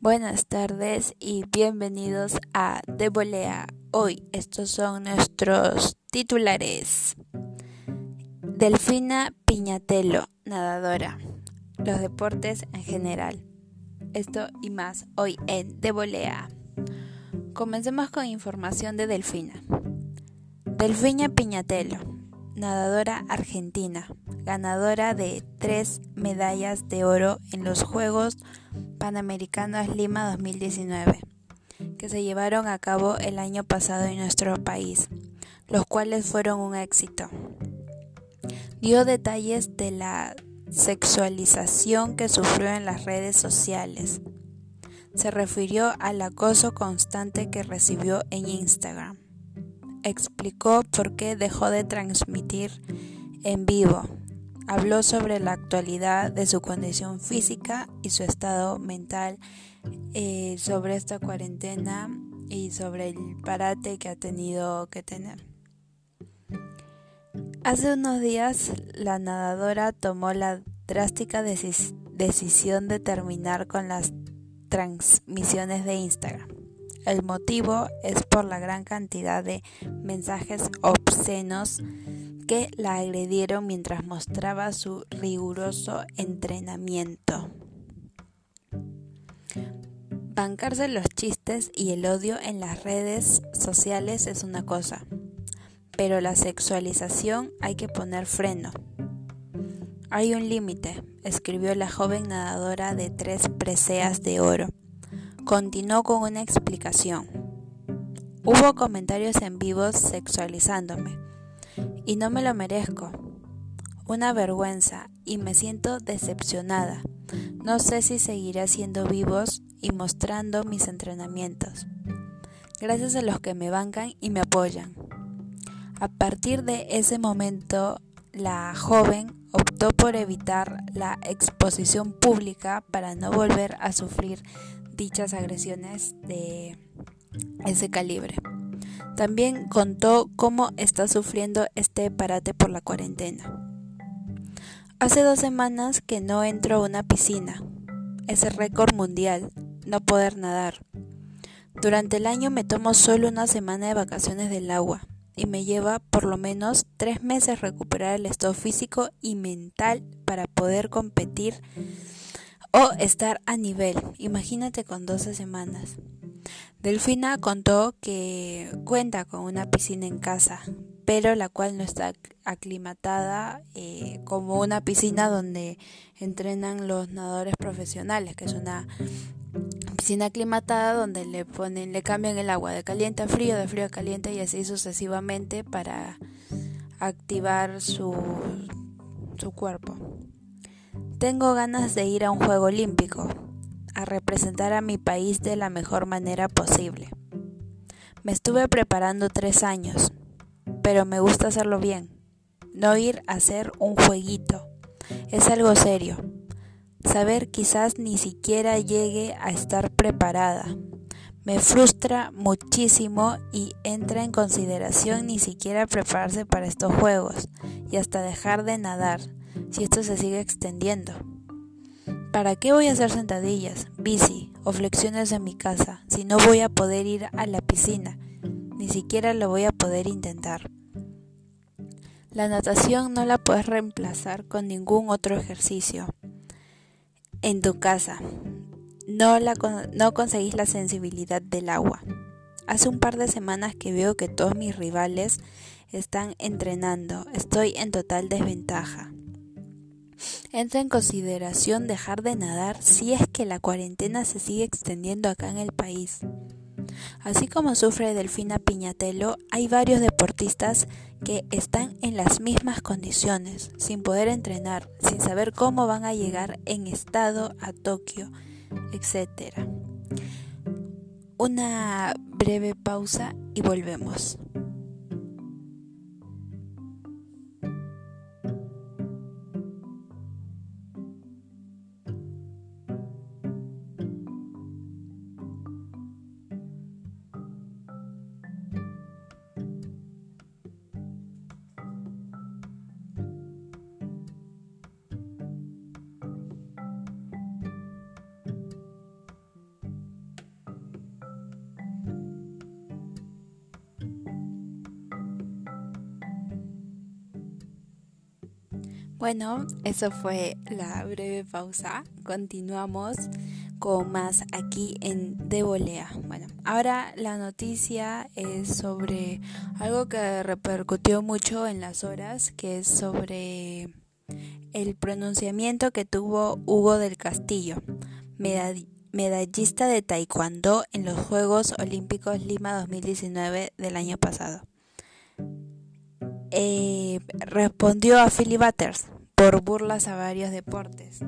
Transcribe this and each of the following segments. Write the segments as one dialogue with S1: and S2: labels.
S1: Buenas tardes y bienvenidos a De Volea. Hoy estos son nuestros titulares. Delfina Piñatelo, nadadora. Los deportes en general. Esto y más hoy en De Volea. Comencemos con información de Delfina. Delfina Piñatelo, nadadora argentina, ganadora de tres medallas de oro en los Juegos Panamericanos Lima 2019, que se llevaron a cabo el año pasado en nuestro país, los cuales fueron un éxito. Dio detalles de la sexualización que sufrió en las redes sociales. Se refirió al acoso constante que recibió en Instagram. Explicó por qué dejó de transmitir en vivo Habló sobre la actualidad de su condición física y su estado mental, eh, sobre esta cuarentena y sobre el parate que ha tenido que tener. Hace unos días la nadadora tomó la drástica decisión de terminar con las transmisiones de Instagram. El motivo es por la gran cantidad de mensajes obscenos que la agredieron mientras mostraba su riguroso entrenamiento. Bancarse los chistes y el odio en las redes sociales es una cosa, pero la sexualización hay que poner freno. Hay un límite, escribió la joven nadadora de tres preseas de oro. Continuó con una explicación. Hubo comentarios en vivo sexualizándome y no me lo merezco. Una vergüenza y me siento decepcionada. No sé si seguiré siendo vivos y mostrando mis entrenamientos. Gracias a los que me bancan y me apoyan. A partir de ese momento, la joven optó por evitar la exposición pública para no volver a sufrir dichas agresiones de ese calibre. También contó cómo está sufriendo este parate por la cuarentena. Hace dos semanas que no entro a una piscina. Es el récord mundial, no poder nadar. Durante el año me tomo solo una semana de vacaciones del agua y me lleva por lo menos tres meses recuperar el estado físico y mental para poder competir o estar a nivel. Imagínate con 12 semanas. Delfina contó que cuenta con una piscina en casa, pero la cual no está aclimatada eh, como una piscina donde entrenan los nadadores profesionales, que es una piscina aclimatada donde le ponen, le cambian el agua de caliente a frío, de frío a caliente y así sucesivamente para activar su, su cuerpo. Tengo ganas de ir a un juego olímpico, a representar a mi país de la mejor manera posible. Me estuve preparando tres años, pero me gusta hacerlo bien, no ir a hacer un jueguito. Es algo serio. Saber quizás ni siquiera llegue a estar preparada. Me frustra muchísimo y entra en consideración ni siquiera prepararse para estos juegos y hasta dejar de nadar si esto se sigue extendiendo. ¿Para qué voy a hacer sentadillas, bici o flexiones en mi casa si no voy a poder ir a la piscina? Ni siquiera lo voy a poder intentar. La natación no la puedes reemplazar con ningún otro ejercicio. En tu casa, no, la, no conseguís la sensibilidad del agua. Hace un par de semanas que veo que todos mis rivales están entrenando. Estoy en total desventaja. Entra en consideración dejar de nadar si es que la cuarentena se sigue extendiendo acá en el país. Así como sufre Delfina Piñatelo, hay varios deportistas que están en las mismas condiciones, sin poder entrenar, sin saber cómo van a llegar en estado a Tokio, etc. Una breve pausa y volvemos. Bueno, eso fue la breve pausa. Continuamos con más aquí en De Volea. Bueno, ahora la noticia es sobre algo que repercutió mucho en las horas, que es sobre el pronunciamiento que tuvo Hugo del Castillo, medallista de Taekwondo en los Juegos Olímpicos Lima 2019 del año pasado. Eh, respondió a Philly Butters por burlas a varios deportes.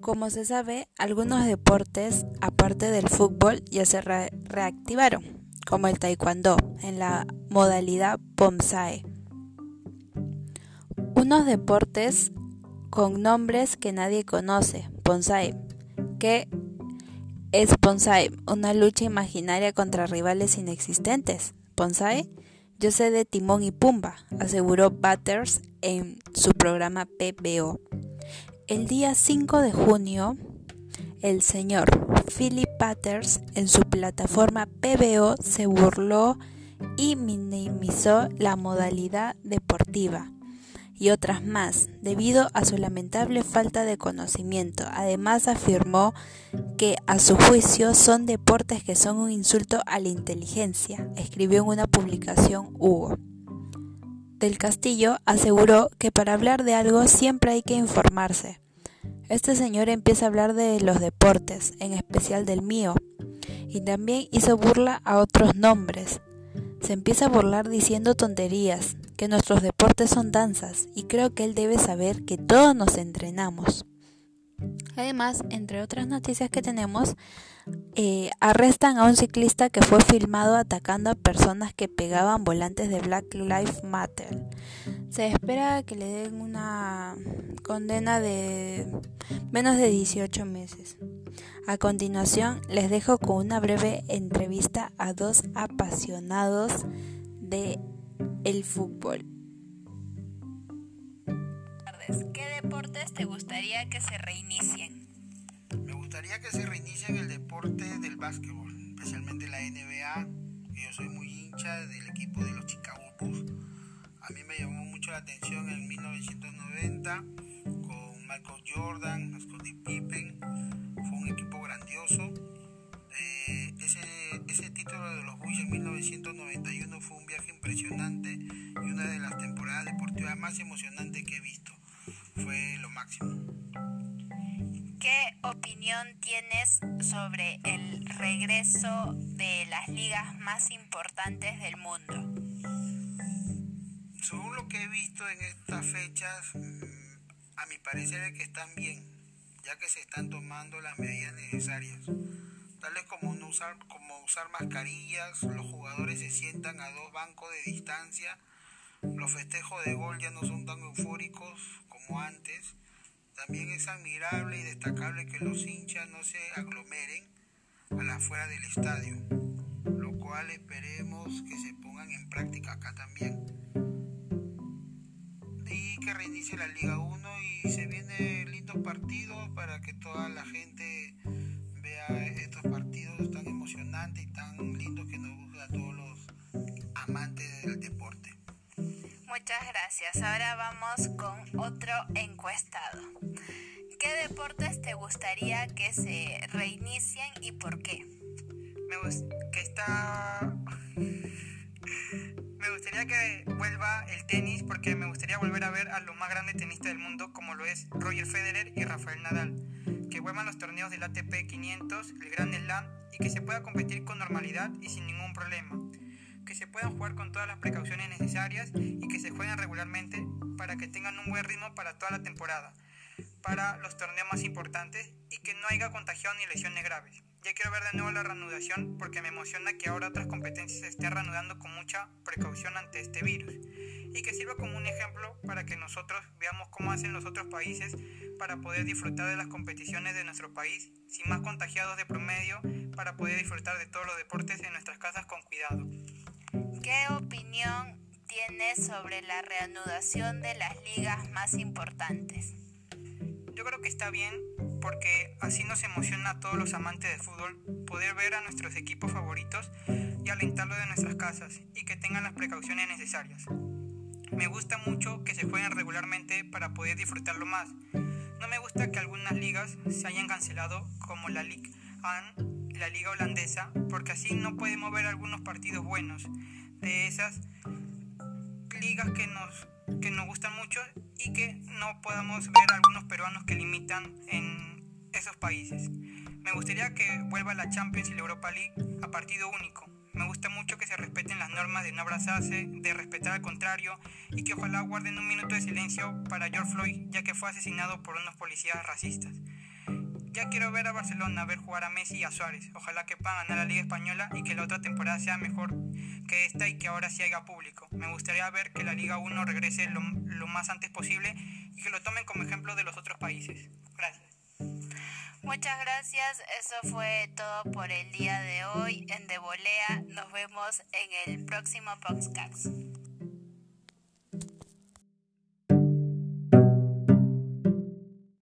S1: Como se sabe, algunos deportes, aparte del fútbol, ya se reactivaron, como el taekwondo, en la modalidad Pomsae. Unos deportes con nombres que nadie conoce, Pomsae, que es Pomsae, una lucha imaginaria contra rivales inexistentes. Pomsae yo sé de Timón y Pumba, aseguró Butters en su programa PBO. El día 5 de junio, el señor Philip Butters en su plataforma PBO se burló y minimizó la modalidad deportiva y otras más, debido a su lamentable falta de conocimiento. Además afirmó que a su juicio son deportes que son un insulto a la inteligencia, escribió en una publicación Hugo. Del Castillo aseguró que para hablar de algo siempre hay que informarse. Este señor empieza a hablar de los deportes, en especial del mío, y también hizo burla a otros nombres. Se empieza a burlar diciendo tonterías, que nuestros deportes son danzas y creo que él debe saber que todos nos entrenamos. Además, entre otras noticias que tenemos, eh, arrestan a un ciclista que fue filmado atacando a personas que pegaban volantes de Black Lives Matter. Se espera que le den una condena de menos de 18 meses. A continuación, les dejo con una breve entrevista a dos apasionados de el fútbol. ¿Qué deportes te gustaría que se reinicien?
S2: Me gustaría que se reinicien el deporte del básquetbol, especialmente la NBA, yo soy muy hincha del equipo de los Chicago Bulls. A mí me llamó mucho la atención en 1990 con Michael Jordan, Scottie Pippen. 1991 fue un viaje impresionante y una de las temporadas deportivas más emocionantes que he visto. Fue lo máximo.
S1: ¿Qué opinión tienes sobre el regreso de las ligas más importantes del mundo?
S2: Según lo que he visto en estas fechas, mm, a mi parecer es que están bien, ya que se están tomando las medidas necesarias tales como no usar, como usar mascarillas, los jugadores se sientan a dos bancos de distancia, los festejos de gol ya no son tan eufóricos como antes. También es admirable y destacable que los hinchas no se aglomeren a la afuera del estadio, lo cual esperemos que se pongan en práctica acá también. Y que reinicie la Liga 1 y se vienen lindos partidos para que toda la gente
S1: gracias. Ahora vamos con otro encuestado. ¿Qué deportes te gustaría que se reinicien y por qué?
S3: Me que está me gustaría que vuelva el tenis porque me gustaría volver a ver a los más grandes tenistas del mundo como lo es Roger Federer y Rafael Nadal que vuelvan los torneos del ATP 500, el Grand Slam y que se pueda competir con normalidad y sin ningún problema. Que se puedan jugar con todas las precauciones necesarias y que se jueguen regularmente para que tengan un buen ritmo para toda la temporada, para los torneos más importantes y que no haya contagiado ni lesiones graves. Ya quiero ver de nuevo la reanudación porque me emociona que ahora otras competencias se estén reanudando con mucha precaución ante este virus y que sirva como un ejemplo para que nosotros veamos cómo hacen los otros países para poder disfrutar de las competiciones de nuestro país sin más contagiados de promedio para poder disfrutar de todos los deportes en nuestras casas con cuidado.
S1: ¿Qué opinión tienes sobre la reanudación de las ligas más importantes?
S3: Yo creo que está bien porque así nos emociona a todos los amantes de fútbol poder ver a nuestros equipos favoritos y alentarlos de nuestras casas y que tengan las precauciones necesarias. Me gusta mucho que se jueguen regularmente para poder disfrutarlo más. No me gusta que algunas ligas se hayan cancelado como la Ligue 1, la liga holandesa, porque así no podemos ver algunos partidos buenos de esas ligas que nos, que nos gustan mucho y que no podamos ver algunos peruanos que limitan en esos países. Me gustaría que vuelva la Champions y la Europa League a partido único. Me gusta mucho que se respeten las normas de no abrazarse, de respetar al contrario y que ojalá guarden un minuto de silencio para George Floyd ya que fue asesinado por unos policías racistas. Ya quiero ver a Barcelona, ver jugar a Messi y a Suárez. Ojalá que puedan ganar la Liga Española y que la otra temporada sea mejor que esta y que ahora sí haya público. Me gustaría ver que la Liga 1 regrese lo, lo más antes posible y que lo tomen como ejemplo de los otros países. Gracias.
S1: Muchas gracias, eso fue todo por el día de hoy en De Volea. Nos vemos en el próximo podcast.